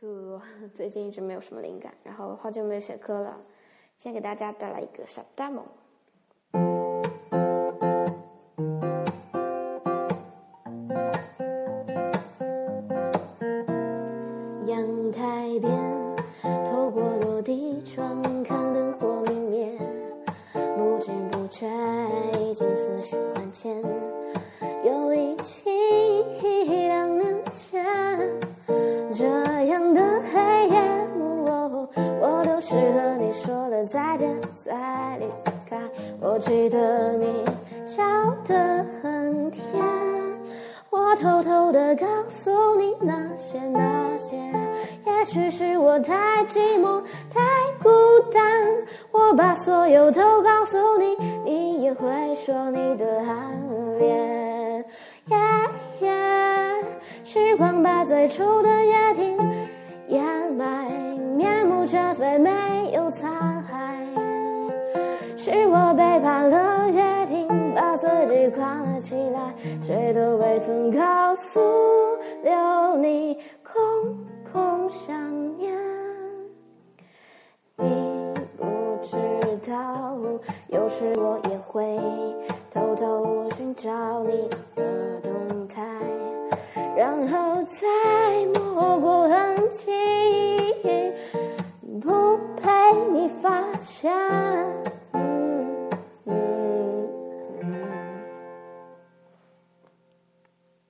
歌 最近一直没有什么灵感，然后好久没有写歌了，先给大家带来一个小 demo。阳台边，透过落地窗看灯火明灭，不知不觉已经思绪万千，这样的黑夜，我都是和你说了再见再离开。我记得你笑得很甜，我偷偷的告诉你那些那些，也许是我太寂寞太孤单，我把所有都告诉你，你也会说你的暗恋。耶耶时光最初的约定掩埋，面目全非，没有残骸。是我背叛了约定，把自己关了起来，谁都未曾告诉留你空空想念。你不知道，有时我也会。